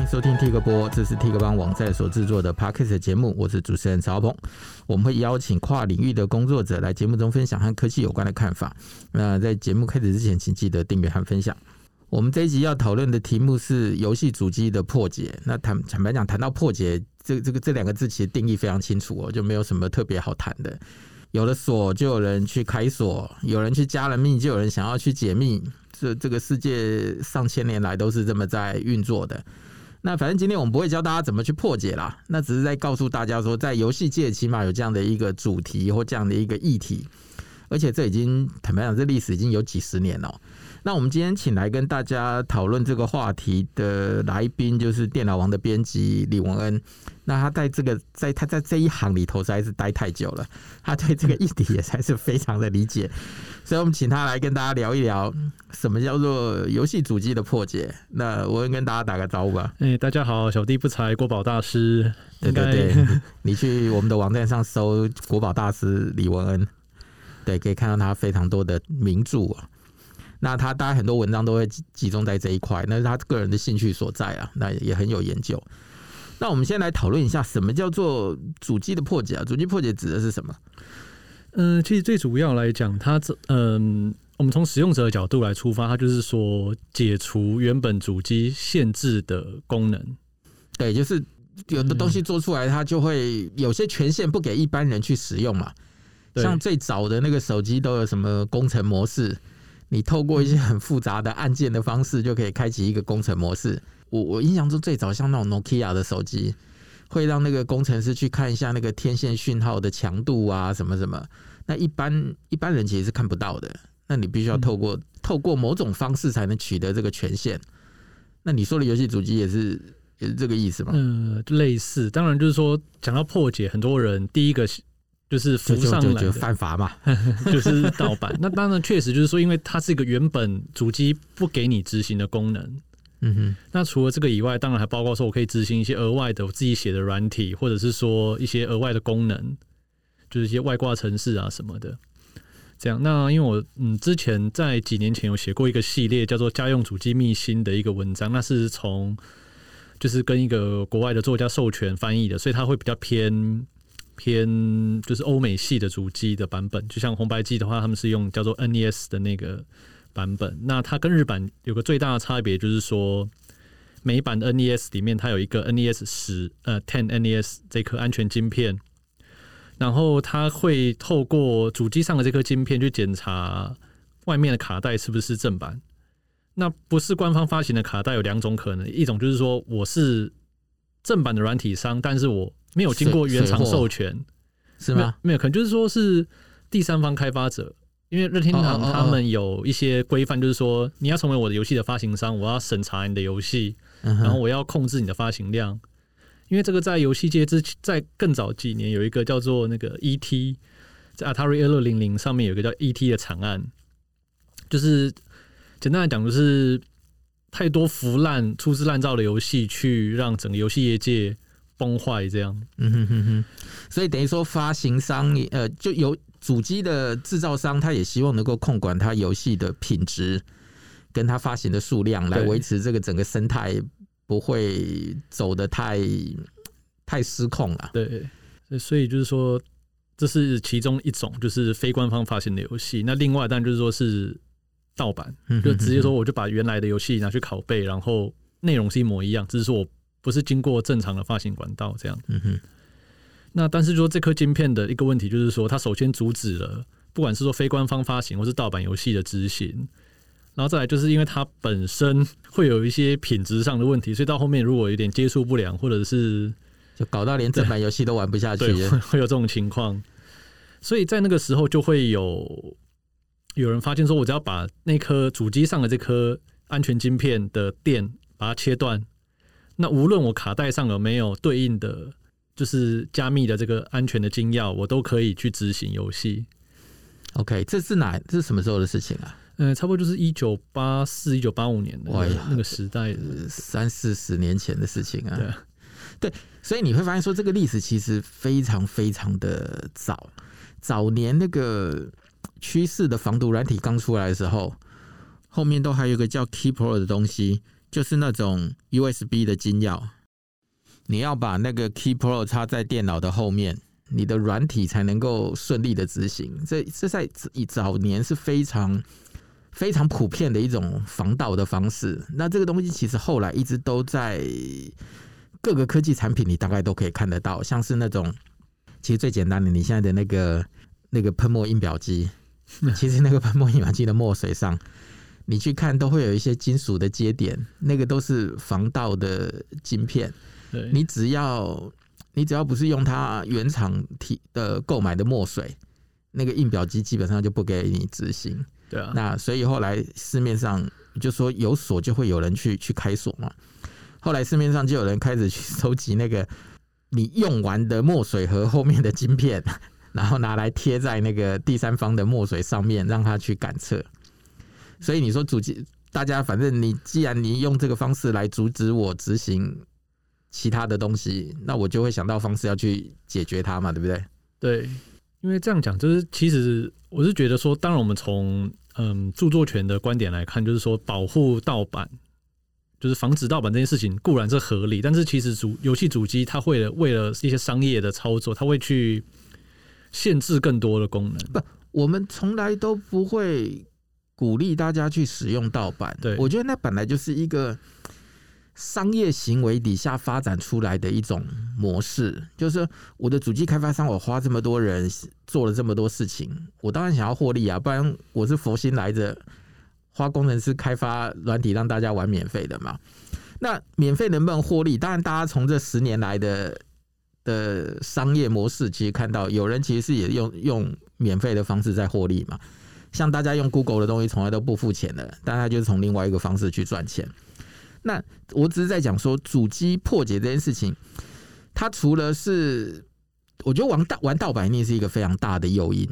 欢迎收听 Tik 播，这是 Tik 帮网站所制作的 Podcast 节目，我是主持人曹鹏。我们会邀请跨领域的工作者来节目中分享和科技有关的看法。那在节目开始之前，请记得订阅和分享。我们这一集要讨论的题目是游戏主机的破解。那坦坦白讲，谈到破解，这这个这两个字其实定义非常清楚哦，就没有什么特别好谈的。有了锁，就有人去开锁；有人去加了密，就有人想要去解密。这这个世界上千年来都是这么在运作的。那反正今天我们不会教大家怎么去破解啦，那只是在告诉大家说，在游戏界起码有这样的一个主题或这样的一个议题，而且这已经坦白讲，这历史已经有几十年了。那我们今天请来跟大家讨论这个话题的来宾，就是电脑王的编辑李文恩。那他在这个在他在这一行里头实在是待太久了，他对这个议题也才是非常的理解，所以我们请他来跟大家聊一聊什么叫做游戏主机的破解。那我跟大家打个招呼吧。哎、欸，大家好，小弟不才，国宝大师。对对对，你去我们的网站上搜“国宝大师李文恩”，对，可以看到他非常多的名著啊。那他当然很多文章都会集中在这一块，那是他个人的兴趣所在啊，那也很有研究。那我们先来讨论一下，什么叫做主机的破解啊？主机破解指的是什么？嗯、呃，其实最主要来讲，它这嗯，我们从使用者的角度来出发，它就是说解除原本主机限制的功能。对，就是有的东西做出来，它就会有些权限不给一般人去使用嘛。像最早的那个手机都有什么工程模式？你透过一些很复杂的按键的方式，就可以开启一个工程模式。我我印象中最早像那种 Nokia 的手机，会让那个工程师去看一下那个天线讯号的强度啊，什么什么。那一般一般人其实是看不到的。那你必须要透过、嗯、透过某种方式才能取得这个权限。那你说的游戏主机也是也是这个意思吗？嗯、呃，类似。当然就是说，讲到破解，很多人第一个。就是浮上来的犯法嘛，就是盗版。那当然确实就是说，因为它是一个原本主机不给你执行的功能。嗯哼。那除了这个以外，当然还包括说我可以执行一些额外的我自己写的软体，或者是说一些额外的功能，就是一些外挂程式啊什么的。这样。那因为我嗯之前在几年前有写过一个系列叫做《家用主机秘辛》的一个文章，那是从就是跟一个国外的作家授权翻译的，所以它会比较偏。偏就是欧美系的主机的版本，就像红白机的话，他们是用叫做 NES 的那个版本。那它跟日版有个最大的差别，就是说美版的 NES 里面它有一个 NES 十呃 Ten NES 这颗安全晶片，然后它会透过主机上的这颗晶片去检查外面的卡带是不是正版。那不是官方发行的卡带有两种可能，一种就是说我是正版的软体商，但是我没有经过原厂授权，是吗？没有，可能就是说是第三方开发者，因为任天堂他们有一些规范，就是说你要成为我的游戏的发行商，我要审查你的游戏，然后我要控制你的发行量。因为这个在游戏界之在更早几年有一个叫做那个 ET，在 Atari 二六零零上面有一个叫 ET 的惨案，就是简单来讲，就是太多腐烂、粗制滥造的游戏，去让整个游戏业界。崩坏这样，嗯哼哼哼，所以等于说发行商呃，就有主机的制造商，他也希望能够控管他游戏的品质，跟他发行的数量，来维持这个整个生态不会走的太太失控了。对，所以就是说，这是其中一种，就是非官方发行的游戏。那另外，当然就是说是盗版，就直接说我就把原来的游戏拿去拷贝，然后内容是一模一样，只是说我。不是经过正常的发行管道这样，嗯哼。那但是说这颗晶片的一个问题就是说，它首先阻止了不管是说非官方发行或是盗版游戏的执行，然后再来就是因为它本身会有一些品质上的问题，所以到后面如果有点接触不良，或者是就搞到连正版游戏都玩不下去，会会有这种情况。所以在那个时候就会有有人发现说，我只要把那颗主机上的这颗安全晶片的电把它切断。那无论我卡带上有没有对应的，就是加密的这个安全的金钥，我都可以去执行游戏。OK，这是哪？这是什么时候的事情啊？嗯，差不多就是一九八四、一九八五年的那个时代，三四十年前的事情啊。对，对，所以你会发现说，这个历史其实非常非常的早。早年那个趋势的防毒软体刚出来的时候，后面都还有一个叫 Keypro 的东西。就是那种 USB 的金钥，你要把那个 Key Pro 插在电脑的后面，你的软体才能够顺利的执行。这这在早年是非常非常普遍的一种防盗的方式。那这个东西其实后来一直都在各个科技产品你大概都可以看得到，像是那种其实最简单的，你现在的那个那个喷墨印表机，其实那个喷墨印表机的墨水上。你去看都会有一些金属的接点，那个都是防盗的晶片。对，你只要你只要不是用它原厂提的购买的墨水，那个印表机基本上就不给你执行。对啊，那所以后来市面上就说有锁就会有人去去开锁嘛。后来市面上就有人开始去收集那个你用完的墨水盒后面的晶片，然后拿来贴在那个第三方的墨水上面，让它去感测。所以你说主机，大家反正你既然你用这个方式来阻止我执行其他的东西，那我就会想到方式要去解决它嘛，对不对？对，因为这样讲就是，其实我是觉得说，当然我们从嗯著作权的观点来看，就是说保护盗版，就是防止盗版这件事情固然是合理，但是其实主游戏主机它会为了一些商业的操作，它会去限制更多的功能。不，我们从来都不会。鼓励大家去使用盗版，对，我觉得那本来就是一个商业行为底下发展出来的一种模式。就是我的主机开发商，我花这么多人做了这么多事情，我当然想要获利啊，不然我是佛心来着，花工程师开发软体让大家玩免费的嘛。那免费能不能获利？当然，大家从这十年来的的商业模式，其实看到有人其实是也用用免费的方式在获利嘛。像大家用 Google 的东西从来都不付钱的，但他就是从另外一个方式去赚钱。那我只是在讲说，主机破解这件事情，它除了是我觉得玩盗玩盗版一定是一个非常大的诱因，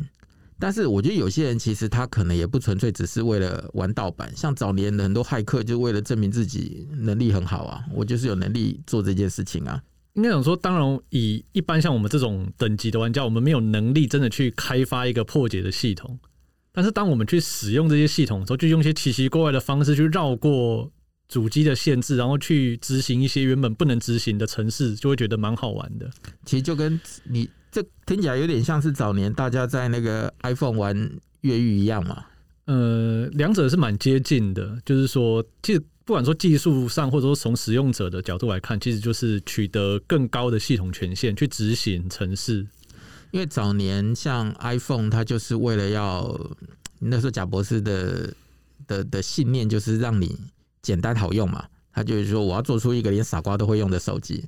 但是我觉得有些人其实他可能也不纯粹只是为了玩盗版。像早年的很多骇客，就为了证明自己能力很好啊，我就是有能力做这件事情啊。应该讲说，当然以一般像我们这种等级的玩家，我们没有能力真的去开发一个破解的系统。但是当我们去使用这些系统的时候，就用一些奇奇怪怪的方式去绕过主机的限制，然后去执行一些原本不能执行的程式，就会觉得蛮好玩的。其实就跟你这听起来有点像是早年大家在那个 iPhone 玩越狱一样嘛。呃，两者是蛮接近的，就是说，其实不管说技术上，或者说从使用者的角度来看，其实就是取得更高的系统权限去执行程式。因为早年像 iPhone，它就是为了要那时候贾博士的的的信念就是让你简单好用嘛，他就是说我要做出一个连傻瓜都会用的手机，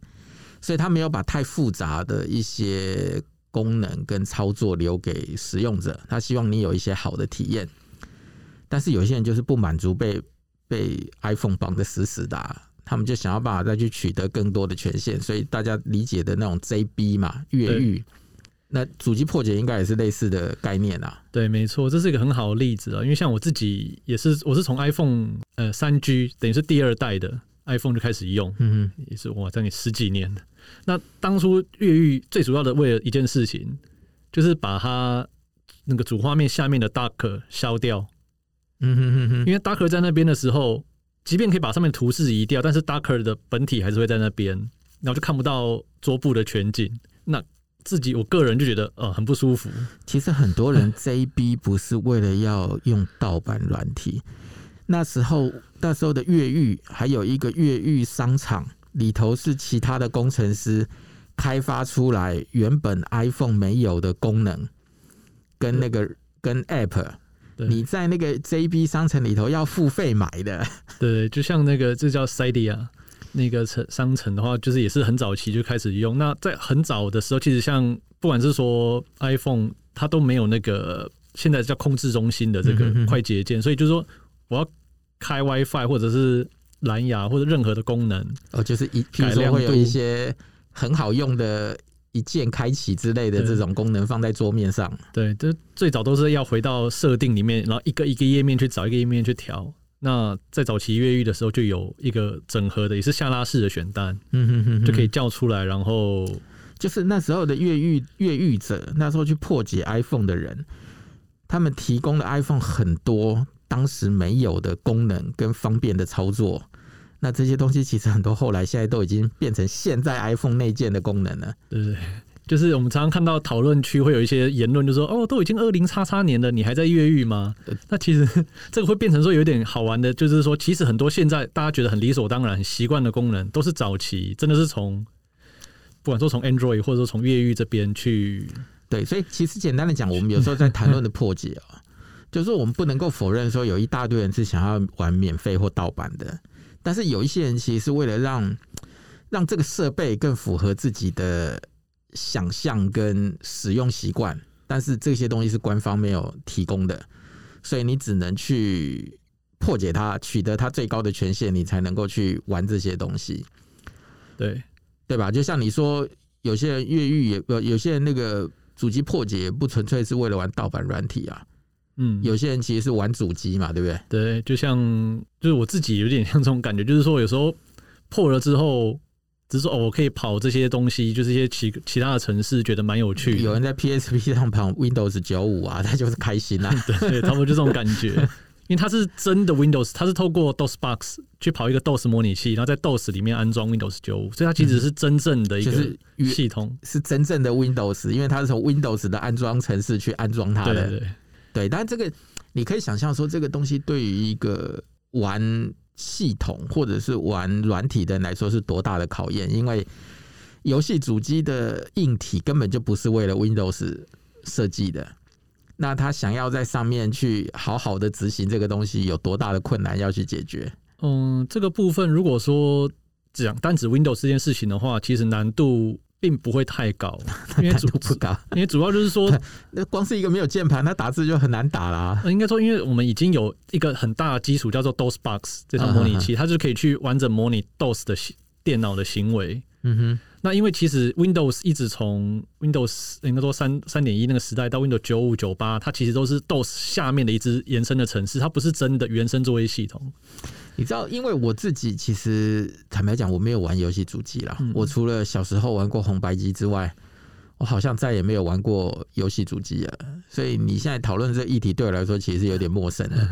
所以他没有把太复杂的一些功能跟操作留给使用者，他希望你有一些好的体验。但是有些人就是不满足被被 iPhone 绑得死死的，他们就想要办法再去取得更多的权限，所以大家理解的那种 JB 嘛，越狱。那主机破解应该也是类似的概念啊。对，没错，这是一个很好的例子啊。因为像我自己也是，我是从 iPhone 呃三 G 等于是第二代的 iPhone 就开始用，嗯哼，也是哇，将近十几年。那当初越狱最主要的为了一件事情，就是把它那个主画面下面的 Docker 消掉。嗯哼哼哼，因为 Docker 在那边的时候，即便可以把上面图示移掉，但是 Docker 的本体还是会在那边，然后就看不到桌布的全景。那自己我个人就觉得呃很不舒服。其实很多人 JB 不是为了要用盗版软体，那时候那时候的越狱还有一个越狱商场里头是其他的工程师开发出来原本 iPhone 没有的功能，跟那个跟 App，你在那个 JB 商城里头要付费买的。对，就像那个这叫 Cydia。那个城商城的话，就是也是很早期就开始用。那在很早的时候，其实像不管是说 iPhone，它都没有那个现在叫控制中心的这个快捷键，所以就是说我要开 WiFi 或者是蓝牙或者任何的功能，哦，就是一譬如说会有一些很好用的一键开启之类的这种功能放在桌面上。对，这最早都是要回到设定里面，然后一个一个页面去找一个页面去调。那在早期越狱的时候，就有一个整合的，也是下拉式的选单，嗯哼哼，就可以叫出来，然后就是那时候的越狱越狱者，那时候去破解 iPhone 的人，他们提供了 iPhone 很多当时没有的功能跟方便的操作，那这些东西其实很多后来现在都已经变成现在 iPhone 内建的功能了，对不对？就是我们常常看到讨论区会有一些言论，就说哦，都已经二零叉叉年了，你还在越狱吗？那其实 这个会变成说有点好玩的，就是说其实很多现在大家觉得很理所当然、很习惯的功能，都是早期真的是从不管说从 Android 或者说从越狱这边去对，所以其实简单的讲，我们有时候在谈论的破解啊，就是我们不能够否认说有一大堆人是想要玩免费或盗版的，但是有一些人其实是为了让让这个设备更符合自己的。想象跟使用习惯，但是这些东西是官方没有提供的，所以你只能去破解它，取得它最高的权限，你才能够去玩这些东西。对对吧？就像你说，有些人越狱也不，有些人那个主机破解不纯粹是为了玩盗版软体啊。嗯，有些人其实是玩主机嘛，对不对？对，就像就是我自己有点像这种感觉，就是说有时候破了之后。只是说哦，我可以跑这些东西，就是一些其其他的城市，觉得蛮有趣的。有人在 PSP 上跑 Windows 九五啊，他就是开心啊。对，差不多就这种感觉。因为它是真的 Windows，它是透过 DOSBox 去跑一个 DOS 模拟器，然后在 DOS 里面安装 Windows 九五，所以它其实是真正的一个系统，嗯就是、是真正的 Windows，因为它是从 Windows 的安装程式去安装它的。对对对，对，但这个你可以想象说，这个东西对于一个玩。系统或者是玩软体的人来说是多大的考验？因为游戏主机的硬体根本就不是为了 Windows 设计的，那他想要在上面去好好的执行这个东西，有多大的困难要去解决？嗯，这个部分如果说讲单指 Windows 这件事情的话，其实难度。并不会太高，因为主不高，因为主要就是说，那光是一个没有键盘，它打字就很难打啦。应该说，因为我们已经有一个很大的基础，叫做 DOSBox 这套模拟器，它就可以去完整模拟 DOS 的电脑的行为。嗯哼。那因为其实 Windows 一直从 Windows 应该说三三点一那个时代到 Windows 九五九八，它其实都是 DOS 下面的一支延伸的程式，它不是真的原生作业系统。你知道，因为我自己其实坦白讲，我没有玩游戏主机啦。我除了小时候玩过红白机之外，我好像再也没有玩过游戏主机了。所以你现在讨论这议题，对我来说其实是有点陌生的。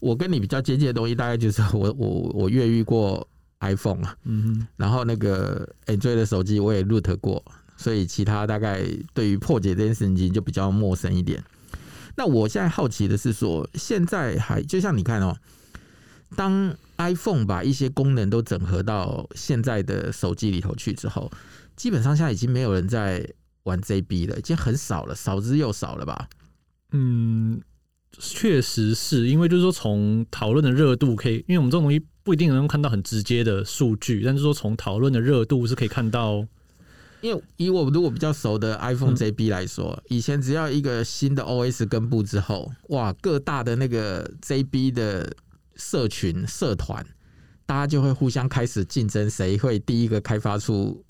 我跟你比较接近的东西，大概就是我我我越狱过 iPhone 啊，嗯然后那个 Android 的手机我也 root 过，所以其他大概对于破解这件事情就比较陌生一点。那我现在好奇的是说，现在还就像你看哦。当 iPhone 把一些功能都整合到现在的手机里头去之后，基本上现在已经没有人在玩 JB 了，已经很少了，少之又少了吧？嗯，确实是因为就是说，从讨论的热度可以，因为我们这种东西不一定能够看到很直接的数据，但是说从讨论的热度是可以看到。因为以我如果比较熟的 iPhone JB 来说，以前只要一个新的 OS 根部之后，哇，各大的那个 JB 的。社群社团，大家就会互相开始竞争，谁会第一个开发出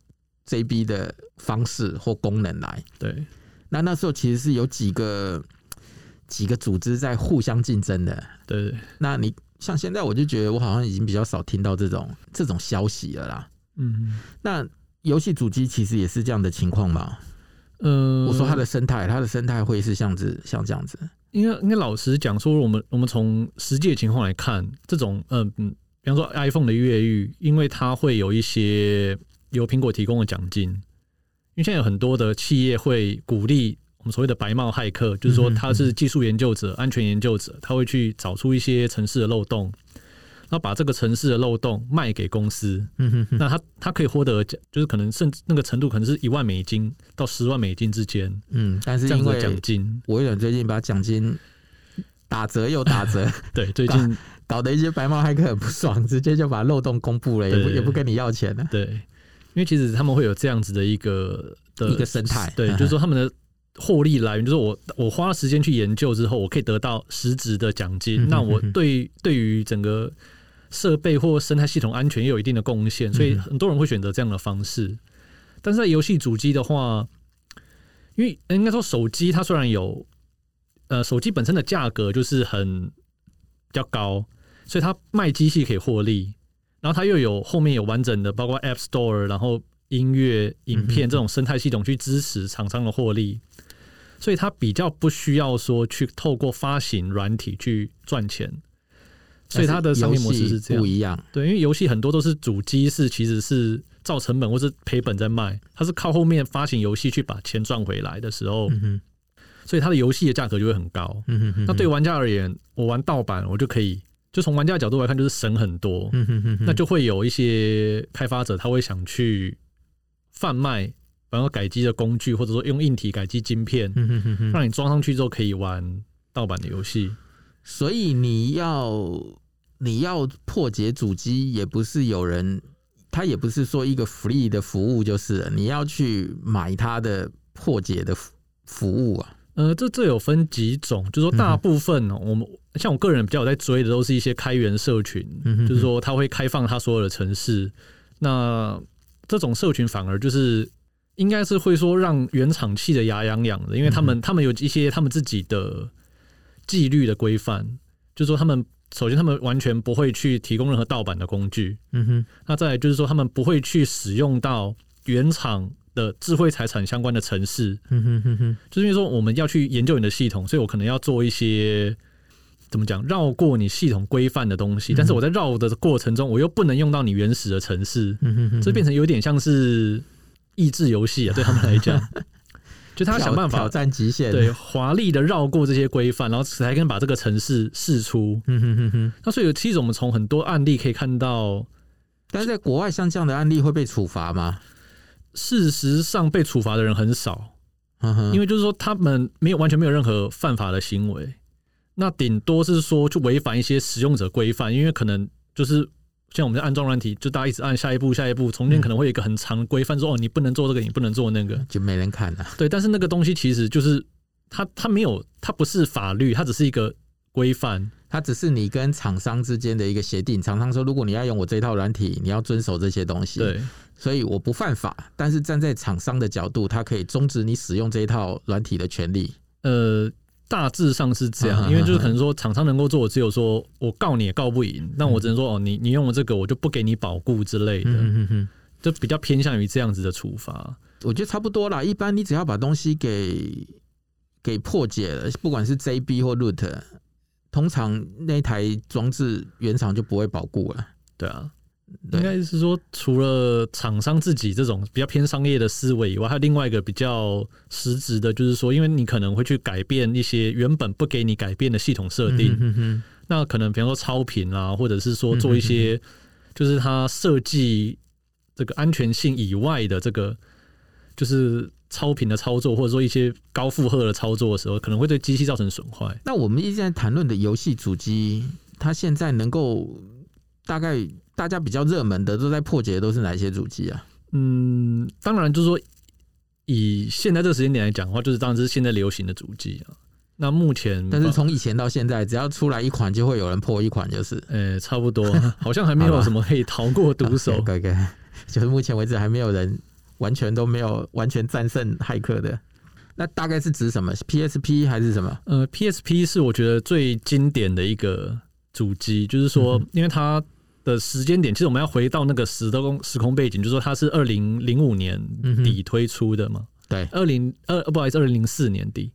JB 的方式或功能来？对，那那时候其实是有几个几个组织在互相竞争的。对，那你像现在，我就觉得我好像已经比较少听到这种这种消息了啦。嗯，那游戏主机其实也是这样的情况吧？嗯，我说它的生态，它的生态会是像子像这样子。应该应该老实讲说，我们我们从实际的情况来看，这种嗯嗯，比方说 iPhone 的越狱，因为它会有一些由苹果提供的奖金，因为现在有很多的企业会鼓励我们所谓的白帽骇客，就是说他是技术研究者、安全研究者，他会去找出一些城市的漏洞。那把这个城市的漏洞卖给公司，嗯哼哼，那他他可以获得奖，就是可能甚至那个程度可能是一万美金到十万美金之间，嗯，但是因为奖金，微软最近把奖金打折又打折，对，最近搞，搞得一些白帽骇客很不爽，直接就把漏洞公布了，也不也不跟你要钱了，对，因为其实他们会有这样子的一个的一个生态，对，就是说他们的获利来源，就是我我花时间去研究之后，我可以得到实质的奖金，嗯哼哼，那我对对于整个。设备或生态系统安全也有一定的贡献，所以很多人会选择这样的方式。但是在游戏主机的话，因为应该说手机它虽然有，呃，手机本身的价格就是很比较高，所以它卖机器可以获利，然后它又有后面有完整的包括 App Store，然后音乐、影片这种生态系统去支持厂商的获利，所以它比较不需要说去透过发行软体去赚钱。所以它的商业模式是这样不一样。对，因为游戏很多都是主机是其实是造成本或是赔本在卖，它是靠后面发行游戏去把钱赚回来的时候，嗯、所以它的游戏的价格就会很高。嗯、哼哼那对玩家而言，我玩盗版我就可以，就从玩家的角度来看就是省很多。嗯、哼哼那就会有一些开发者他会想去贩卖。然后改机的工具，或者说用硬体改机晶片，嗯、哼哼哼让你装上去之后可以玩盗版的游戏。所以你要你要破解主机，也不是有人，他也不是说一个 free 的服务，就是了你要去买他的破解的服务啊。呃，这这有分几种，就是说大部分、哦嗯、我们像我个人比较有在追的，都是一些开源社群，嗯、哼哼就是说他会开放他所有的城市。那这种社群反而就是。应该是会说让原厂气得牙痒痒的，因为他们他们有一些他们自己的纪律的规范，就是说他们首先他们完全不会去提供任何盗版的工具，嗯哼，那再来就是说他们不会去使用到原厂的智慧财产相关的程式，嗯哼哼哼，就是因为说我们要去研究你的系统，所以我可能要做一些怎么讲绕过你系统规范的东西，但是我在绕的过程中，我又不能用到你原始的城市，嗯哼哼，这变成有点像是。益智游戏啊，对他们来讲，就他要想办法挑战极限，对华丽的绕过这些规范，然后才可以把这个城市试出。嗯哼哼哼。那所以其实我们从很多案例可以看到，但是在国外像这样的案例会被处罚吗？事实上，被处罚的人很少，因为就是说他们没有完全没有任何犯法的行为，那顶多是说去违反一些使用者规范，因为可能就是。像我们在安装软体，就大家一直按下一步，下一步，中间可能会有一个很长的规范，说哦，你不能做这个，你不能做那个，就没人看了。对，但是那个东西其实就是它，它没有，它不是法律，它只是一个规范，它只是你跟厂商之间的一个协定。厂商说，如果你要用我这套软体，你要遵守这些东西。对，所以我不犯法，但是站在厂商的角度，它可以终止你使用这一套软体的权利。呃。大致上是这样，因为就是可能说厂商能够做，只有说我告你也告不赢，那我只能说哦，你你用了这个，我就不给你保固之类的，就比较偏向于这样子的处罚。我觉得差不多啦，一般你只要把东西给给破解了，不管是 JB 或 Root，通常那台装置原厂就不会保固了。对啊。应该是说，除了厂商自己这种比较偏商业的思维以外，还有另外一个比较实质的，就是说，因为你可能会去改变一些原本不给你改变的系统设定，嗯、哼哼那可能比方说超频啊，或者是说做一些，就是它设计这个安全性以外的这个，就是超频的操作，或者说一些高负荷的操作的时候，可能会对机器造成损坏。那我们一直在谈论的游戏主机，它现在能够大概。大家比较热门的都在破解的都是哪些主机啊？嗯，当然就是说，以现在这个时间点来讲的话，就是当然这是现在流行的主机啊。那目前，但是从以前到现在，只要出来一款，就会有人破一款，就是，呃、欸，差不多，好像还没有什么可以逃过毒手。对对，就是目前为止还没有人完全都没有完全战胜骇客的。那大概是指什么？PSP 还是什么？呃，PSP 是我觉得最经典的一个主机，就是说，因为它。的时间点，其实我们要回到那个时空时空背景，就是说它是二零零五年底推出的嘛？对，二零二不好意思，二零零四年底。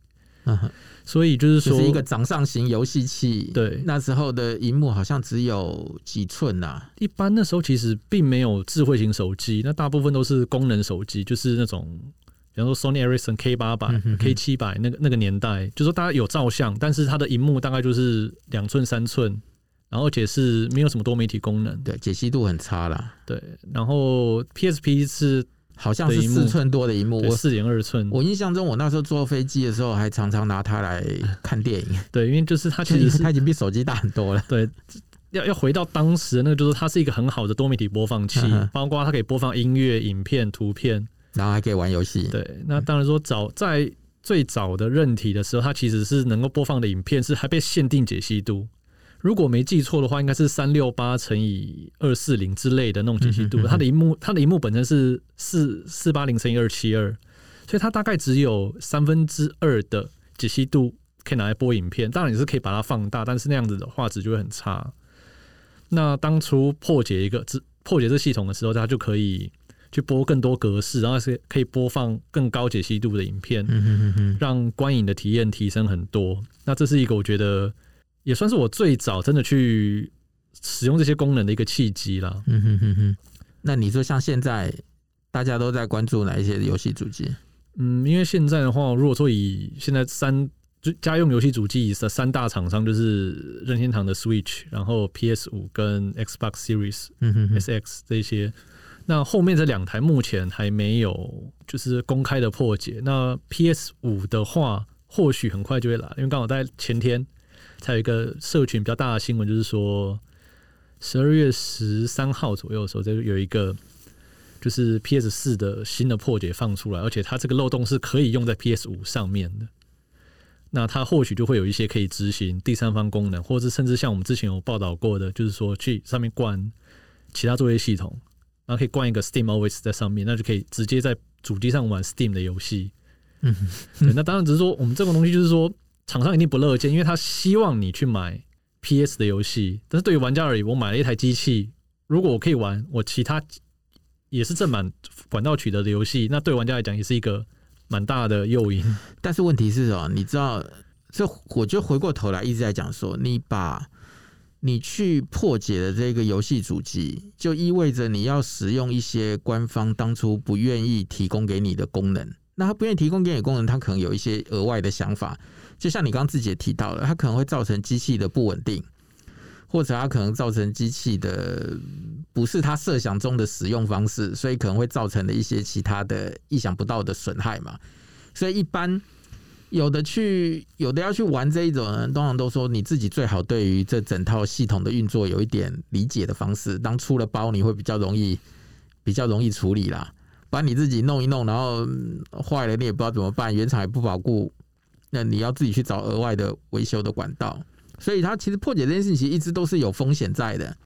嗯哼，所以就是说，就是一个掌上型游戏器。对，那时候的荧幕好像只有几寸呐。一般那时候其实并没有智慧型手机，那大部分都是功能手机，就是那种，比方说 Sony Ericsson K 八百、K 七百那个那个年代，就是说大家有照相，但是它的荧幕大概就是两寸三寸。然后而且是没有什么多媒体功能，对，解析度很差啦。对，然后 PSP 是好像是四寸多的荧幕，四点二寸。我印象中，我那时候坐飞机的时候，还常常拿它来看电影。对，因为就是它其实是它已经比手机大很多了。对，要要回到当时那个，就是它是一个很好的多媒体播放器，包括它可以播放音乐、影片、图片，然后还可以玩游戏。对，那当然说早在最早的韧体的时候，它其实是能够播放的影片是还被限定解析度。如果没记错的话，应该是三六八乘以二四零之类的那种解析度。它的荧幕，它的荧幕本身是四四八零乘以二七二，所以它大概只有三分之二的解析度可以拿来播影片。当然也是可以把它放大，但是那样子的画质就会很差。那当初破解一个破解这系统的时候，它就可以去播更多格式，然后是可以播放更高解析度的影片，让观影的体验提升很多。那这是一个我觉得。也算是我最早真的去使用这些功能的一个契机啦。嗯哼哼哼。那你说像现在大家都在关注哪一些游戏主机？嗯，因为现在的话，如果说以现在三就家用游戏主机的三大厂商，就是任天堂的 Switch，然后 PS 五跟 Xbox Series 嗯 SX 这些。那后面这两台目前还没有就是公开的破解。那 PS 五的话，或许很快就会来，因为刚好在前天才有一个社群比较大的新闻，就是说十二月十三号左右的时候，就有一个。就是 PS 四的新的破解放出来，而且它这个漏洞是可以用在 PS 五上面的。那它或许就会有一些可以执行第三方功能，或者甚至像我们之前有报道过的，就是说去上面灌其他作业系统，然后可以灌一个 Steam OS 在上面，那就可以直接在主机上玩 Steam 的游戏。嗯，对，那当然只是说我们这种东西就是说厂商一定不乐见，因为他希望你去买 PS 的游戏，但是对于玩家而言，我买了一台机器，如果我可以玩我其他。也是正版管道取得的游戏，那对玩家来讲也是一个蛮大的诱因。但是问题是哦，你知道，这我就回过头来一直在讲说，你把你去破解的这个游戏主机，就意味着你要使用一些官方当初不愿意提供给你的功能。那他不愿意提供给你功能，他可能有一些额外的想法。就像你刚刚自己也提到了，它可能会造成机器的不稳定。或者它可能造成机器的不是他设想中的使用方式，所以可能会造成的一些其他的意想不到的损害嘛。所以一般有的去有的要去玩这一种人，通常都说你自己最好对于这整套系统的运作有一点理解的方式。当出了包，你会比较容易比较容易处理啦。把你自己弄一弄，然后坏了你也不知道怎么办，原厂也不保固，那你要自己去找额外的维修的管道。所以它其实破解这件事情，其实一直都是有风险在的。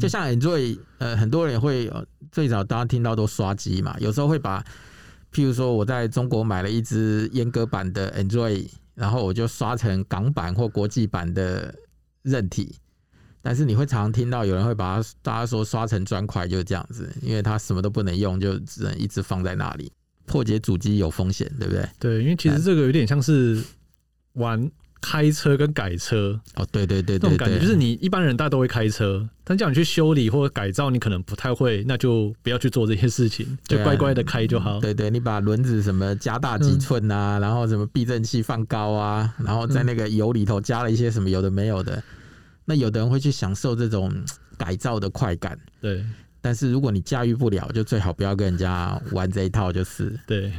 就像 Android，呃，很多人会最早大家听到都刷机嘛，有时候会把，譬如说我在中国买了一只阉割版的 Android，然后我就刷成港版或国际版的韧体。但是你会常常听到有人会把它，大家说刷成砖块就是这样子，因为它什么都不能用，就只能一直放在那里。破解主机有风险，对不对？对，因为其实这个有点像是玩。开车跟改车哦，对对对，对，这种感觉就是你一般人大家都会开车，但叫你去修理或者改造，你可能不太会，那就不要去做这些事情，就乖乖的开就好。对，对对，你把轮子什么加大几寸啊，嗯、然后什么避震器放高啊，然后在那个油里头加了一些什么有的没有的，那有的人会去享受这种改造的快感。对，但是如果你驾驭不了，就最好不要跟人家玩这一套，就是对。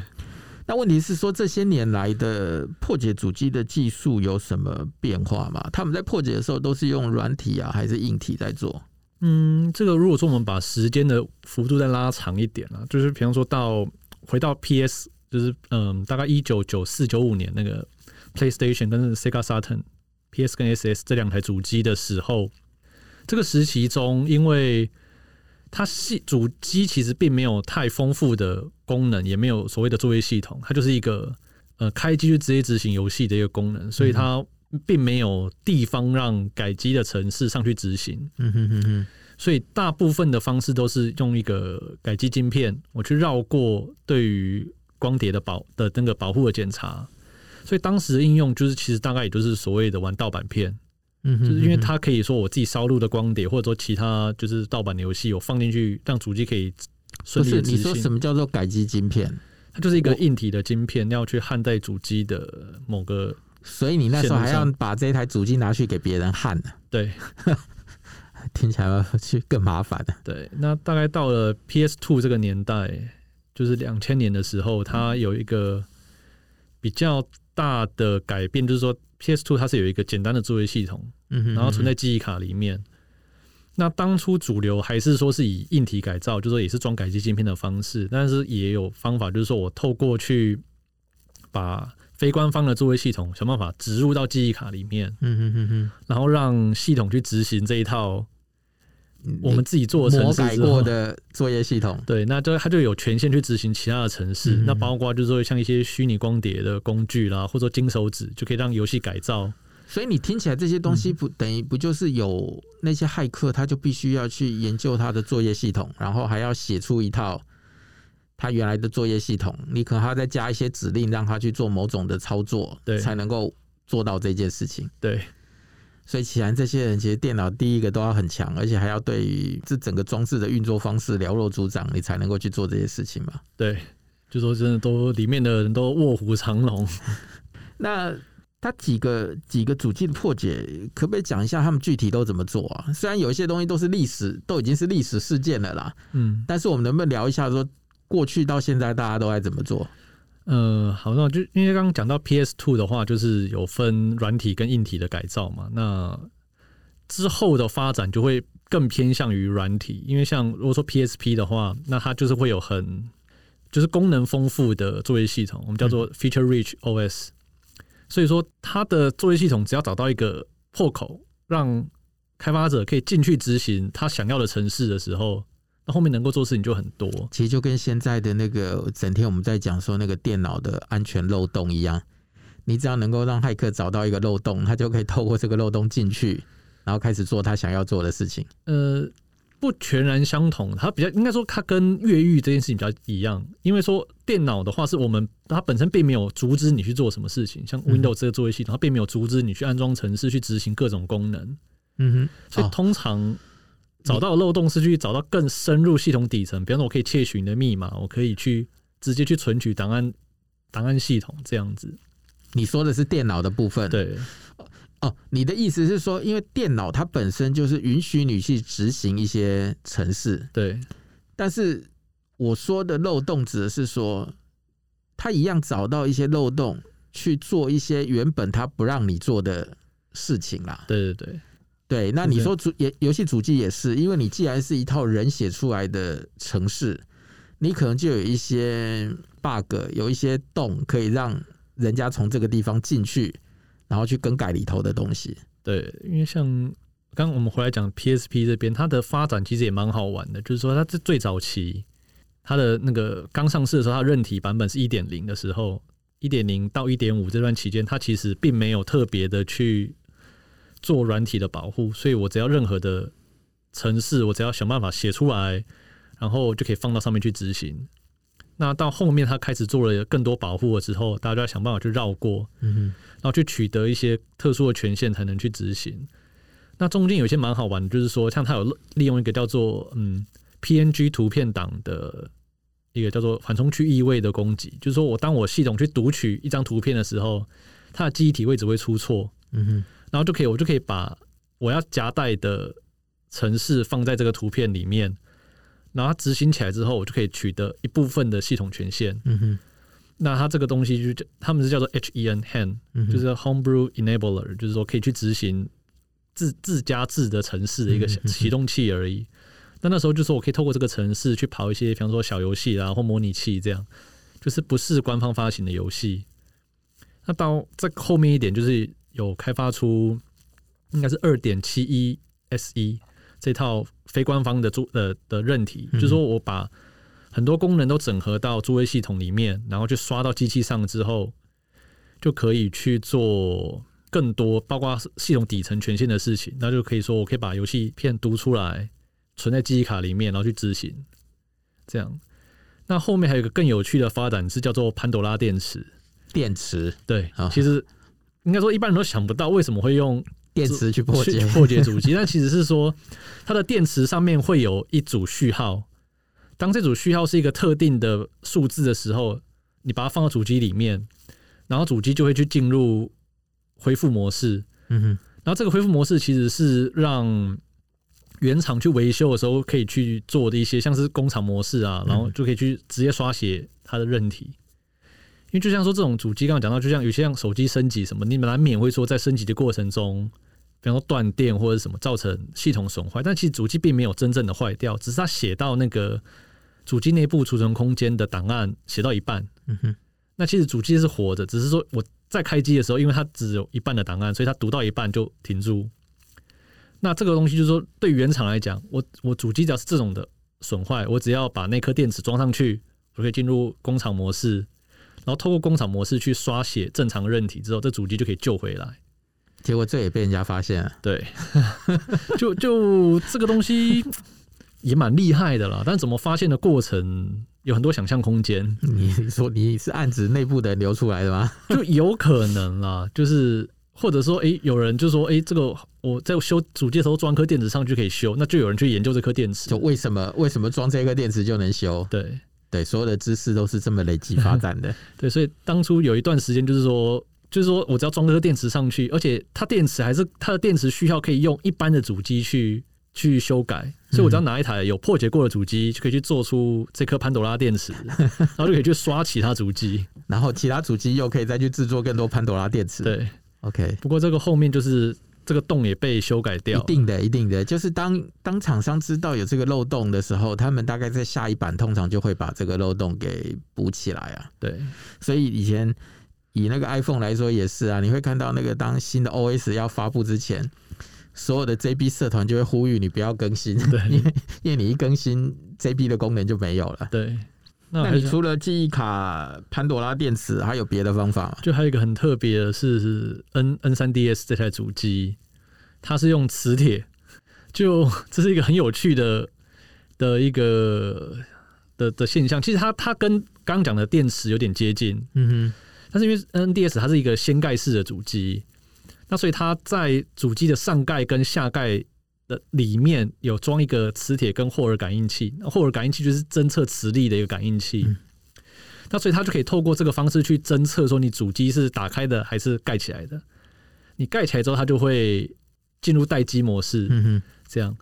那问题是说，这些年来的破解主机的技术有什么变化吗？他们在破解的时候都是用软体啊，还是硬体在做？嗯，这个如果说我们把时间的幅度再拉长一点啊，就是比方说到回到 PS，就是嗯，大概一九九四九五年那个 PlayStation 跟 Sega Saturn，PS 跟 SS 这两台主机的时候，这个时期中，因为它系主机其实并没有太丰富的。功能也没有所谓的作业系统，它就是一个呃开机就直接执行游戏的一个功能，所以它并没有地方让改机的城市上去执行。嗯哼哼哼，所以大部分的方式都是用一个改机晶片，我去绕过对于光碟的保的那个保护的检查。所以当时的应用就是其实大概也就是所谓的玩盗版片，嗯哼，就是因为它可以说我自己烧录的光碟或者说其他就是盗版的游戏，我放进去让主机可以顺利。不是你说什么叫做改机晶片？它就是一个硬体的晶片，要去焊在主机的某个。所以你那时候还要把这台主机拿去给别人焊呢？对，听起来去更麻烦。对，那大概到了 PS Two 这个年代，就是两千年的时候，它有一个比较大的改变，就是说 PS Two 它是有一个简单的作业系统，然后存在记忆卡里面。那当初主流还是说是以硬体改造，就是说也是装改机晶片的方式，但是也有方法，就是说我透过去把非官方的作业系统想办法植入到记忆卡里面，嗯哼哼哼，然后让系统去执行这一套我们自己做的程式改过的作业系统，对，那就它就有权限去执行其他的城市，那包括就是说像一些虚拟光碟的工具啦，或者说金手指就可以让游戏改造。所以你听起来这些东西不等于不就是有那些骇客，他就必须要去研究他的作业系统，然后还要写出一套他原来的作业系统，你可能还要再加一些指令让他去做某种的操作，对，才能够做到这件事情。对，所以显然这些人其实电脑第一个都要很强，而且还要对于这整个装置的运作方式了若指掌，你才能够去做这些事情嘛。对，就说真的都里面的人都卧虎藏龙。那他几个几个主机的破解，可不可以讲一下他们具体都怎么做啊？虽然有一些东西都是历史，都已经是历史事件了啦。嗯，但是我们能不能聊一下说过去到现在大家都在怎么做？呃，好，那就因为刚刚讲到 PS Two 的话，就是有分软体跟硬体的改造嘛。那之后的发展就会更偏向于软体，因为像如果说 PSP 的话，那它就是会有很就是功能丰富的作业系统，我们叫做 Feature Rich OS。所以说，它的作业系统只要找到一个破口，让开发者可以进去执行他想要的程式的时候。那后面能够做事情就很多，其实就跟现在的那个整天我们在讲说那个电脑的安全漏洞一样，你只要能够让骇客找到一个漏洞，他就可以透过这个漏洞进去，然后开始做他想要做的事情。呃，不全然相同，它比较应该说它跟越狱这件事情比较一样，因为说电脑的话是我们它本身并没有阻止你去做什么事情，像 Windows 这个作业系统，它并没有阻止你去安装程式去执行各种功能。嗯哼，所以通常。找到漏洞是去找到更深入系统底层，比方说我可以窃取你的密码，我可以去直接去存取档案，档案系统这样子。你说的是电脑的部分，对？哦，你的意思是说，因为电脑它本身就是允许你去执行一些程式，对。但是我说的漏洞指的是说，它一样找到一些漏洞去做一些原本它不让你做的事情啦。对对对。对，那你说主也游戏主机也是，因为你既然是一套人写出来的城市，你可能就有一些 bug，有一些洞可以让人家从这个地方进去，然后去更改里头的东西。对，因为像刚刚我们回来讲 PSP 这边，它的发展其实也蛮好玩的，就是说它是最早期，它的那个刚上市的时候，它韧体版本是一点零的时候，一点零到一点五这段期间，它其实并没有特别的去。做软体的保护，所以我只要任何的程式，我只要想办法写出来，然后就可以放到上面去执行。那到后面他开始做了更多保护了之后，大家就要想办法去绕过，嗯哼，然后去取得一些特殊的权限才能去执行。那中间有些蛮好玩的，就是说，像他有利用一个叫做嗯 PNG 图片档的一个叫做缓冲区异位的攻击，就是说我当我系统去读取一张图片的时候，它的记忆体位置会出错，嗯哼。然后就可以，我就可以把我要夹带的城市放在这个图片里面，然后它执行起来之后，我就可以取得一部分的系统权限。嗯哼，那它这个东西就叫他们是叫做 HEN，HEN，就是 Homebrew Enabler，就是说可以去执行自自家制的城市的一个启动器而已。那那时候就说我可以透过这个城市去跑一些，比方说小游戏啊或模拟器这样，就是不是官方发行的游戏。那到再后面一点就是。有开发出应该是二点七一 SE 这套非官方的注呃的韧体，就是说我把很多功能都整合到作业系统里面，然后去刷到机器上之后，就可以去做更多包括系统底层权限的事情。那就可以说，我可以把游戏片读出来，存在记忆卡里面，然后去执行。这样，那后面还有一个更有趣的发展是叫做潘朵拉电池。电池对，其实。应该说，一般人都想不到为什么会用电池去破解破解主机，但其实是说，它的电池上面会有一组序号。当这组序号是一个特定的数字的时候，你把它放到主机里面，然后主机就会去进入恢复模式。嗯哼，然后这个恢复模式其实是让原厂去维修的时候可以去做的一些，像是工厂模式啊，然后就可以去直接刷写它的韧体。因为就像说这种主机，刚刚讲到，就像有些像手机升级什么，你难免会说在升级的过程中，比方说断电或者什么造成系统损坏，但其实主机并没有真正的坏掉，只是它写到那个主机内部储存空间的档案写到一半，嗯哼，那其实主机是活的，只是说我在开机的时候，因为它只有一半的档案，所以它读到一半就停住。那这个东西就是说，对原厂来讲，我我主机只要是这种的损坏，我只要把那颗电池装上去，我可以进入工厂模式。然后透过工厂模式去刷写正常韧体之后，这主机就可以救回来。结果这也被人家发现了。对，就就这个东西也蛮厉害的啦。但怎么发现的过程有很多想象空间。你说你是案子内部的人流出来的吗？就有可能啦。就是或者说，哎、欸，有人就说，哎、欸，这个我在修主机的时候装颗电池上去可以修，那就有人去研究这颗电池，就为什么为什么装这颗电池就能修？对对，所有的知识都是这么累积发展的。对，所以当初有一段时间就是说，就是说我只要装颗电池上去，而且它电池还是它的电池需要可以用一般的主机去去修改，所以我只要拿一台有破解过的主机，就可以去做出这颗潘朵拉电池，然后就可以去刷其他主机，然后其他主机又可以再去制作更多潘朵拉电池。对。OK，不过这个后面就是这个洞也被修改掉，一定的，一定的，就是当当厂商知道有这个漏洞的时候，他们大概在下一版通常就会把这个漏洞给补起来啊。对，所以以前以那个 iPhone 来说也是啊，你会看到那个当新的 OS 要发布之前，所有的 JB 社团就会呼吁你不要更新，因为 因为你一更新 JB 的功能就没有了。对。那你除了记忆卡、潘朵拉电池，还有别的方法吗？就还有一个很特别的是，是 N N 三 DS 这台主机，它是用磁铁，就这是一个很有趣的的一个的的现象。其实它它跟刚刚讲的电池有点接近，嗯哼。但是因为 N D S 它是一个掀盖式的主机，那所以它在主机的上盖跟下盖。的里面有装一个磁铁跟霍尔感应器，霍尔感应器就是侦测磁力的一个感应器。嗯、那所以它就可以透过这个方式去侦测说你主机是打开的还是盖起来的。你盖起来之后，它就会进入待机模式。嗯哼，这样。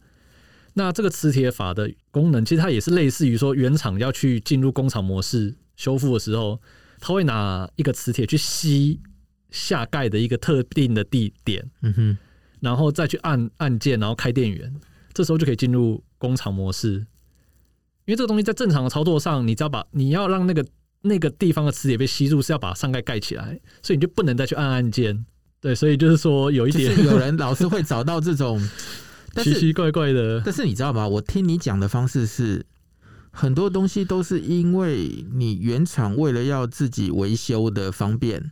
那这个磁铁法的功能，其实它也是类似于说原厂要去进入工厂模式修复的时候，它会拿一个磁铁去吸下盖的一个特定的地点。嗯哼。然后再去按按键，然后开电源，这时候就可以进入工厂模式。因为这个东西在正常的操作上，你只要把你要让那个那个地方的磁铁被吸住，是要把上盖盖起来，所以你就不能再去按按键。对，所以就是说有一点，有人老是会找到这种 奇奇怪怪的。但是你知道吗？我听你讲的方式是，很多东西都是因为你原厂为了要自己维修的方便，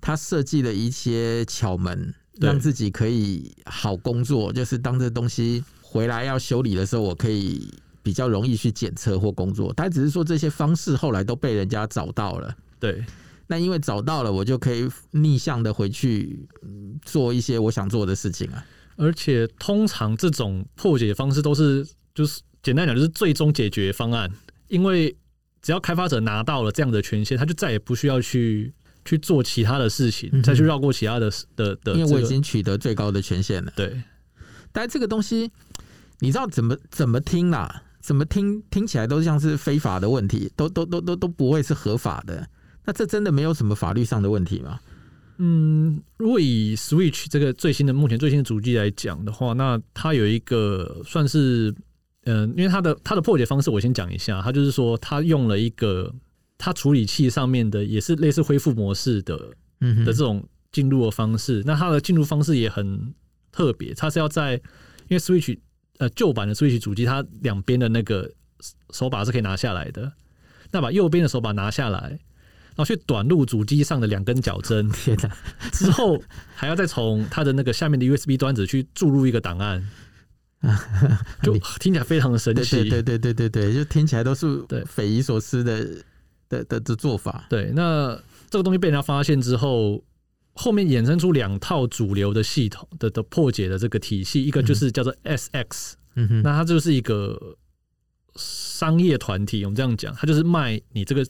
他设计了一些巧门。让自己可以好工作，就是当这东西回来要修理的时候，我可以比较容易去检测或工作。他只是说这些方式后来都被人家找到了。对，那因为找到了，我就可以逆向的回去做一些我想做的事情啊。而且通常这种破解方式都是，就是简单讲，就是最终解决方案。因为只要开发者拿到了这样的权限，他就再也不需要去。去做其他的事情，再去绕过其他的的的，因为我已经取得最高的权限了。对，但这个东西，你知道怎么怎么听啦？怎么听听起来都像是非法的问题，都都都都都不会是合法的。那这真的没有什么法律上的问题吗？嗯，如果以 Switch 这个最新的目前最新的主机来讲的话，那它有一个算是嗯，因为它的它的破解方式，我先讲一下，它就是说它用了一个。它处理器上面的也是类似恢复模式的，嗯的这种进入的方式。那它的进入方式也很特别，它是要在因为 Switch 呃旧版的 Switch 主机，它两边的那个手把是可以拿下来的。那把右边的手把拿下来，然后去短路主机上的两根脚针，天哪！之后还要再从它的那个下面的 USB 端子去注入一个档案，就听起来非常的神奇。对对对对对，就听起来都是对匪夷所思的。的的的做法，对，那这个东西被人家发现之后，后面衍生出两套主流的系统的的破解的这个体系，一个就是叫做 SX，嗯哼，那它就是一个商业团体，我们这样讲，它就是卖你这个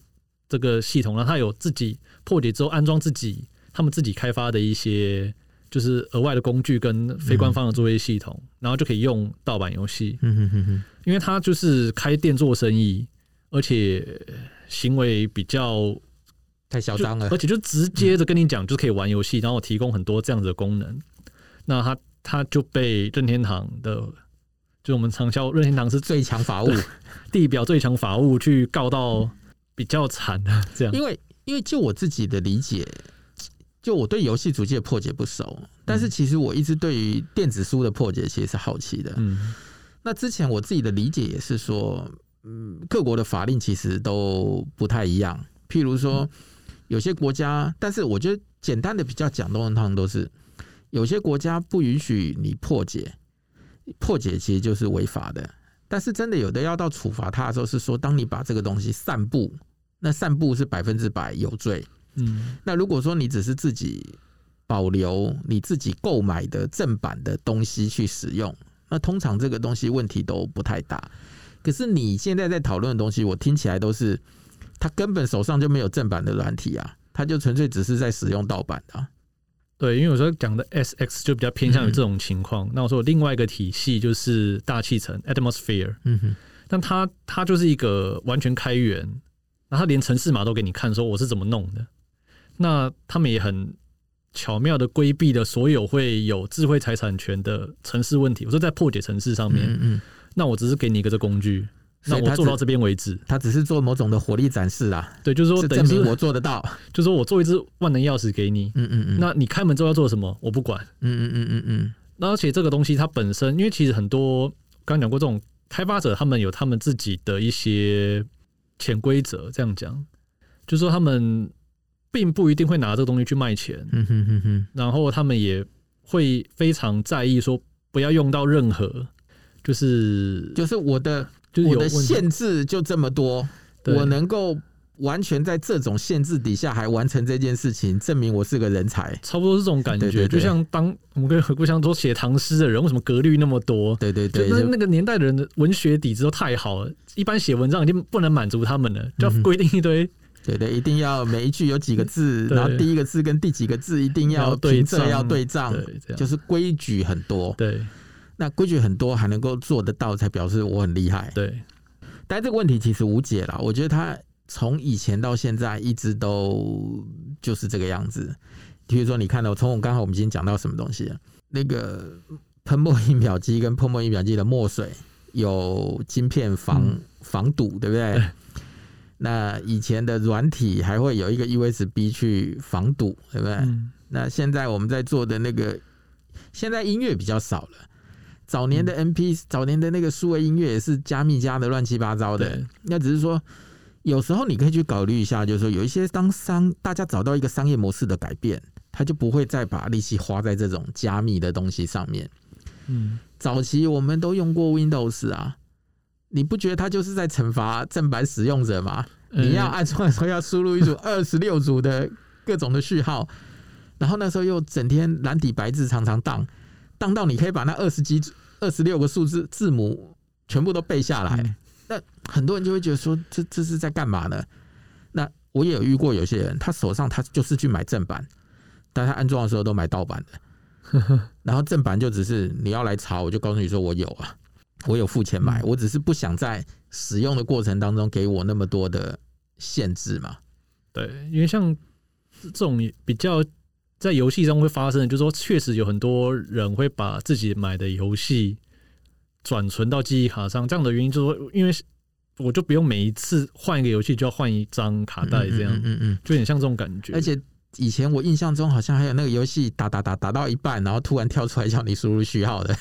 这个系统，然后它有自己破解之后安装自己他们自己开发的一些就是额外的工具跟非官方的作业系统，然后就可以用盗版游戏，嗯哼哼哼，因为它就是开店做生意，而且。行为比较太嚣张了，而且就直接的跟你讲，就可以玩游戏，然后提供很多这样子的功能。那他他就被任天堂的，就我们常叫任天堂是最强法务，地表最强法务去告到比较惨的这样。因为因为就我自己的理解，就我对游戏主机的破解不熟，但是其实我一直对于电子书的破解其实是好奇的。嗯，那之前我自己的理解也是说。嗯，各国的法令其实都不太一样。譬如说，有些国家，但是我觉得简单的比较讲，通常都是有些国家不允许你破解，破解其实就是违法的。但是真的有的要到处罚他的时候，是说当你把这个东西散布，那散布是百分之百有罪。嗯，那如果说你只是自己保留你自己购买的正版的东西去使用，那通常这个东西问题都不太大。可是你现在在讨论的东西，我听起来都是他根本手上就没有正版的软体啊，他就纯粹只是在使用盗版的啊。对，因为有时候讲的 SX 就比较偏向于这种情况。嗯、那我说另外一个体系就是大气层 Atmosphere，嗯哼，但它它就是一个完全开源，那它连城市码都给你看，说我是怎么弄的。那他们也很巧妙的规避了所有会有智慧财产权的城市问题。我说在破解城市上面，嗯，嗯，那我只是给你一个这工具。那我做到这边为止，他只是做某种的火力展示啊。对，就是说，等于证明我做得到。就是说我做一只万能钥匙给你，嗯嗯嗯。那你开门之后要做什么？我不管。嗯嗯嗯嗯嗯。那而且这个东西它本身，因为其实很多刚刚讲过，这种开发者他们有他们自己的一些潜规则。这样讲，就是说他们并不一定会拿这个东西去卖钱。嗯哼哼哼。然后他们也会非常在意说，不要用到任何，就是就是我的。我的限制就这么多，我能够完全在这种限制底下还完成这件事情，证明我是个人才。差不多是这种感觉，对对对，就像当我们跟互相说写唐诗的人，为什么格律那么多？对对对，那那个年代的人的文学底子都太好了，一般写文章已经不能满足他们了，就要规定一堆。嗯、对，对对，一定要每一句有几个字，然后第一个字跟第几个字一定要平仄要对仗，就是规矩很多。对。那规矩很多，还能够做得到，才表示我很厉害。对，但这个问题其实无解了。我觉得他从以前到现在一直都就是这个样子。比如说，你看到从我刚才我们今天讲到什么东西？那个喷墨印表机跟喷墨印表机的墨水有晶片防、嗯、防堵，对不对？对。那以前的软体还会有一个 USB 去防堵，对不对？嗯、那现在我们在做的那个，现在音乐比较少了。早年的 MP，、嗯、早年的那个数位音乐也是加密加的乱七八糟的。那只是说，有时候你可以去考虑一下，就是说有一些当商大家找到一个商业模式的改变，他就不会再把力气花在这种加密的东西上面。嗯，早期我们都用过 Windows 啊，你不觉得他就是在惩罚正版使用者吗？你要安装的时候要输入一组 二十六组的各种的序号，然后那时候又整天蓝底白字常常当。当到你可以把那二十几、二十六个数字字母全部都背下来，嗯、那很多人就会觉得说，这这是在干嘛呢？那我也有遇过有些人，他手上他就是去买正版，但他安装的时候都买盗版的，然后正版就只是你要来查，我就告诉你说我有啊，我有付钱买，我只是不想在使用的过程当中给我那么多的限制嘛。对，因为像这种比较。在游戏中会发生的，就是说，确实有很多人会把自己买的游戏转存到记忆卡上。这样的原因就是说，因为我就不用每一次换一个游戏就要换一张卡带，这样，嗯嗯，嗯，就有点像这种感觉。而且以前我印象中好像还有那个游戏打打打打到一半，然后突然跳出来叫你输入序号的。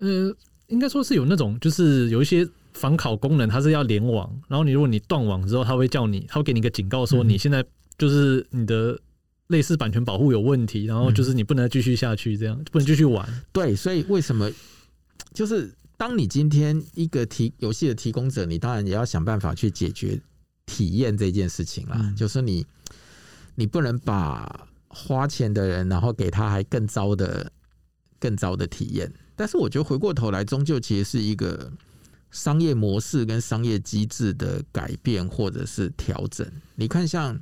呃，应该说是有那种，就是有一些防考功能，它是要联网，然后你如果你断网之后，它会叫你，它会给你一个警告，说你现在就是你的。类似版权保护有问题，然后就是你不能继续下去，这样不能继续玩。对，所以为什么就是当你今天一个提游戏的提供者，你当然也要想办法去解决体验这件事情啦。就是你你不能把花钱的人，然后给他还更糟的更糟的体验。但是我觉得回过头来，终究其实是一个商业模式跟商业机制的改变或者是调整。你看像。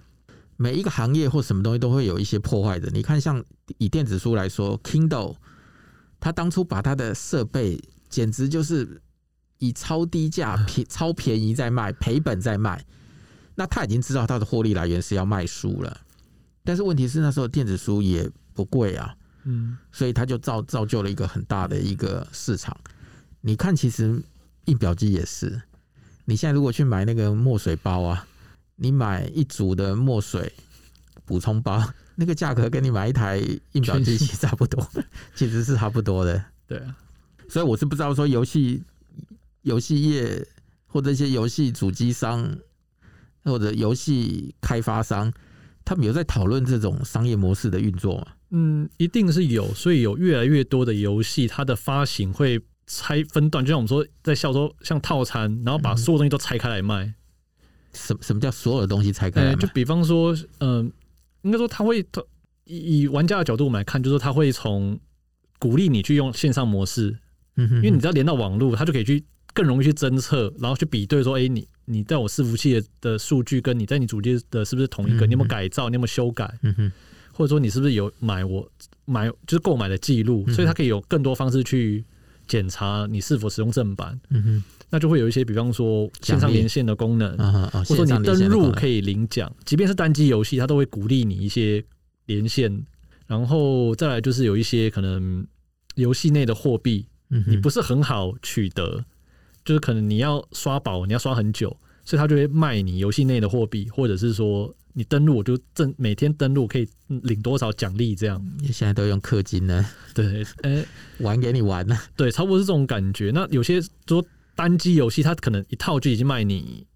每一个行业或什么东西都会有一些破坏的。你看，像以电子书来说，Kindle，他当初把他的设备简直就是以超低价、便 超便宜在卖，赔本在卖。那他已经知道他的获利来源是要卖书了。但是问题是那时候电子书也不贵啊，嗯，所以他就造造就了一个很大的一个市场。你看，其实印表机也是。你现在如果去买那个墨水包啊。你买一组的墨水补充包，那个价格跟你买一台印表机器差不多，其实是差不多的。对啊，所以我是不知道说游戏游戏业或者一些游戏主机商或者游戏开发商，他们有在讨论这种商业模式的运作吗？嗯，一定是有，所以有越来越多的游戏，它的发行会拆分段，就像我们说在笑说像套餐，然后把所有东西都拆开来卖。什什么叫所有的东西拆开来？就比方说，嗯、呃，应该说他会，以以玩家的角度我们来看，就是说他会从鼓励你去用线上模式，嗯哼，因为你只要连到网络，他就可以去更容易去侦测，然后去比对说，哎，你你在我伺服器的的数据跟你在你主机的是不是同一个？你有没有改造？你有没有修改？嗯哼，或者说你是不是有买我买就是购买的记录？所以他可以有更多方式去检查你是否使用正版。嗯哼，那就会有一些，比方说线上连线的功能，或者说你登录可以领奖，即便是单机游戏，它都会鼓励你一些。连线，然后再来就是有一些可能游戏内的货币，你不是很好取得，就是可能你要刷宝，你要刷很久，所以它就会卖你游戏内的货币，或者是说你登录我就正每天登录可以领多少奖励这样。你现在都用氪金呢？对，哎，玩给你玩呢？对，差不多是这种感觉。那有些说单机游戏，它可能一套就已经卖你。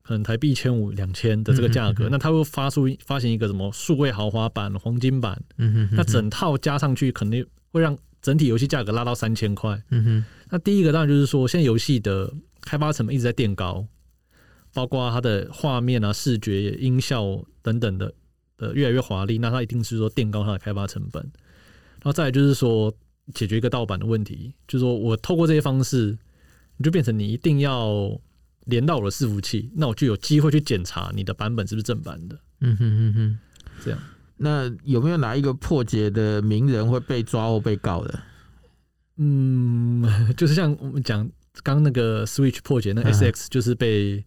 可能台币一千五、两千的这个价格，嗯、哼哼哼，那它会发出发行一个什么数位豪华版、黄金版，嗯、哼，那整套加上去，肯定会让整体游戏价格拉到三千块。嗯哼，那第一个当然就是说，现在游戏的开发成本一直在垫高，包括它的画面啊、视觉、音效等等的呃越来越华丽，那它一定是说垫高它的开发成本。然后再来就是说，解决一个盗版的问题，就是说我透过这些方式，你就变成你一定要。连到我的伺服器，那我就有机会去检查你的版本是不是正版的。嗯哼哼哼，这样。那有没有哪一个破解的名人会被抓或被告的？嗯，就是像我们讲刚那个 Switch 破解，那 SX 就是被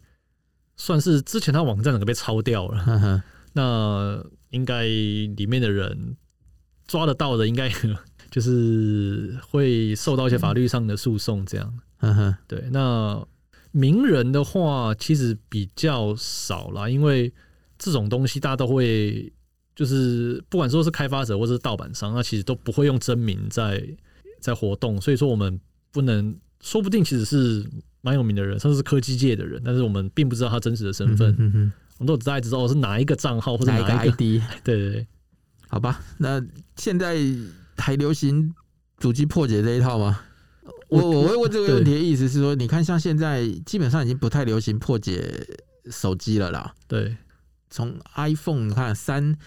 算是之前他网站整个被抄掉了。呵呵，那应该里面的人抓得到的，应该 就是会受到一些法律上的诉讼。这样。对，那。名人的话，其实比较少啦，因为这种东西大家都会，就是不管说是开发者或者是盗版商，那其实都不会用真名在在活动，所以说我们不能，说不定其实是蛮有名的人，甚至是科技界的人，但是我们并不知道他真实的身份，嗯、哼哼。我们都只大概知道是哪一个账号或者哪一个，哪一个？ID，对对对，好吧，那现在还流行主机破解这一套吗？我我会问这个问题的意思是说，你看像现在基本上已经不太流行破解手机了啦。对，从 iPhone 你看三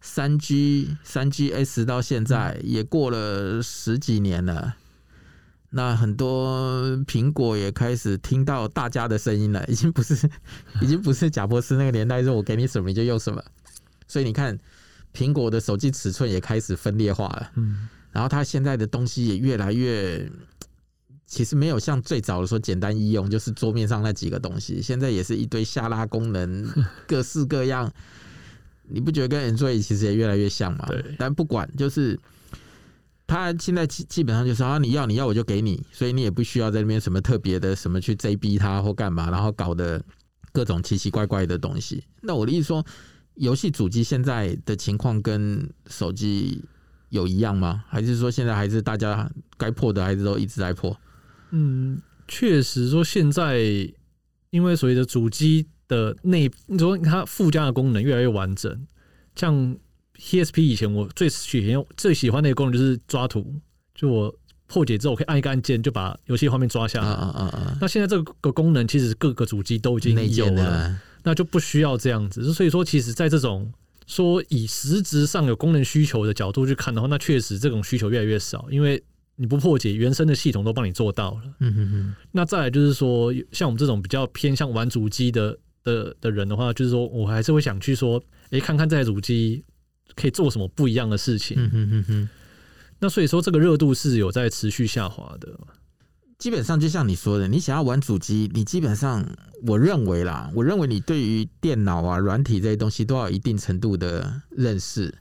三 G 三 GS 到现在也过了十几年了，那很多苹果也开始听到大家的声音了，已经不是 已经不是贾博斯那个年代说我给你什么你就用什么，所以你看苹果的手机尺寸也开始分裂化了。嗯，然后它现在的东西也越来越。其实没有像最早的说简单易用，就是桌面上那几个东西。现在也是一堆下拉功能，各式各样。你不觉得跟 Android 其实也越来越像吗？对。但不管，就是他现在基基本上就是啊，你要你要我就给你，所以你也不需要在那边什么特别的什么去 JB 他或干嘛，然后搞得各种奇奇怪怪的东西。那我的意思说，游戏主机现在的情况跟手机有一样吗？还是说现在还是大家该破的还是都一直在破？嗯，确实说现在，因为所谓的主机的内，你说它附加的功能越来越完整，像 PSP 以前我最喜欢最喜欢的一个功能就是抓图，就我破解之后我可以按一个按键就把游戏画面抓下来。啊啊啊！那现在这个功能其实各个主机都已经有了，那就不需要这样子。所以说，其实，在这种说以实质上有功能需求的角度去看的话，那确实这种需求越来越少，因为。你不破解，原生的系统都帮你做到了。嗯哼哼。那再来就是说，像我们这种比较偏向玩主机的的的人的话，就是说我还是会想去说，哎，看看这台主机可以做什么不一样的事情。嗯哼哼哼。那所以说，这个热度是有在持续下滑的。基本上就像你说的，你想要玩主机，你基本上我认为啦，我认为你对于电脑啊、软体这些东西都要有一定程度的认识，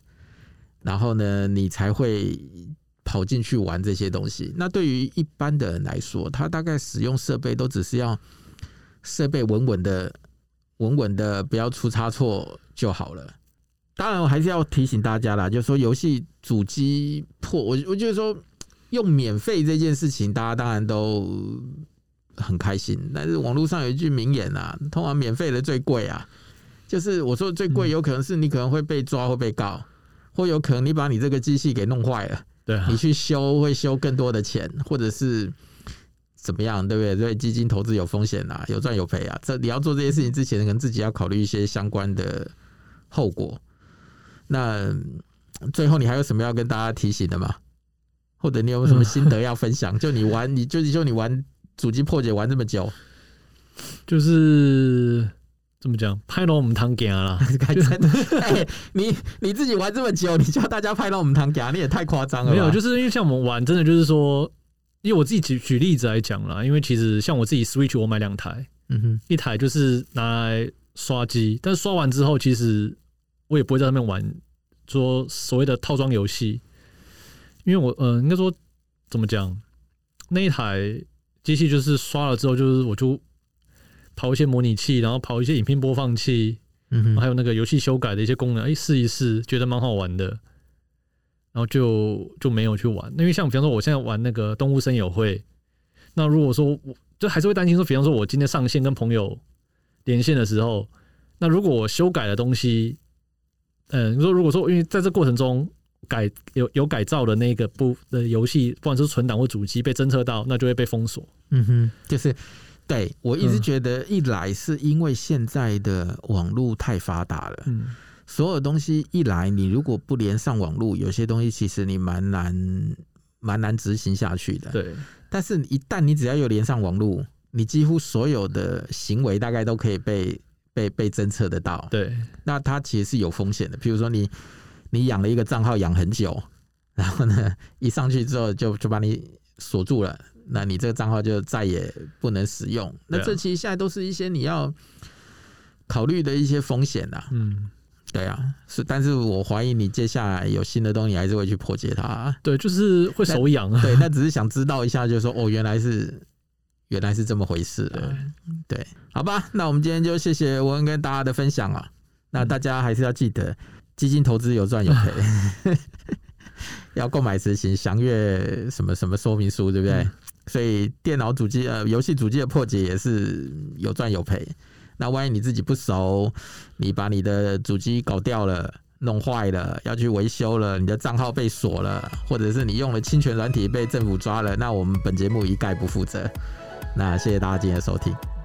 然后呢，你才会。跑进去玩这些东西，那对于一般的人来说，他大概使用设备都只是要设备稳稳的、稳稳的，不要出差错就好了。当然，我还是要提醒大家啦，就是说游戏主机破，我我觉得说用免费这件事情，大家当然都很开心。但是网络上有一句名言啊，通常免费的最贵啊，就是我说的最贵，有可能是你可能会被抓或被告，或有可能你把你这个机器给弄坏了。对、啊，你去修会修更多的钱，或者是怎么样，对不对？所以基金投资有风险啊，有赚有赔啊。这你要做这些事情之前，可能自己要考虑一些相关的后果。那最后你还有什么要跟大家提醒的吗？或者你有什么心得要分享？就你玩，你就就你玩主机破解玩这么久，就是怎么讲，拍到我们堂家了。哎，你你自己玩这么久，你叫大家拍到我们堂家，你也太夸张了。没有，就是因为像我们玩，真的就是说，因为我自己举举例子来讲啦，因为其实像我自己 Switch，我买两台，嗯哼，一台就是拿来刷机，但是刷完之后，其实我也不会在上面玩，说所谓的套装游戏。因为我呃，应该说怎么讲，那一台机器就是刷了之后，就是我就跑一些模拟器，然后跑一些影片播放器，嗯哼，还有那个游戏修改的一些功能，哎，试一试，觉得蛮好玩的，然后就就没有去玩。因为像比方说，我现在玩那个动物森友会，那如果说我就还是会担心说，比方说我今天上线跟朋友连线的时候，那如果我修改的东西，嗯、呃，你说如果说因为在这过程中。改有有改造的那个不的游戏，不管是存档或主机被侦测到，那就会被封锁。嗯哼，就是对我一直觉得，一来是因为现在的网络太发达了，嗯，所有东西一来，你如果不连上网络，有些东西其实你蛮难蛮难执行下去的。对，但是一旦你只要有连上网络，你几乎所有的行为大概都可以被被被侦测得到。对，那它其实是有风险的，比如说你。你养了一个账号养很久，然后呢，一上去之后就就把你锁住了，那你这个账号就再也不能使用。那这其实现在都是一些你要考虑的一些风险呐。嗯，对啊，是，但是我怀疑你接下来有新的东西还是会去破解它。对，就是会手痒啊。对，那只是想知道一下，就是说哦，原来是原来是这么回事。对，对，好吧，那我们今天就谢谢文恩跟大家的分享啊。那大家还是要记得。基金投资有赚有赔，要购买时请详阅什么什么说明书，对不对？嗯、所以电脑主机呃游戏主机的破解也是有赚有赔。那万一你自己不熟，你把你的主机搞掉了、弄坏了，要去维修了，你的账号被锁了，或者是你用了侵权软体被政府抓了，那我们本节目一概不负责。那谢谢大家今天的收听。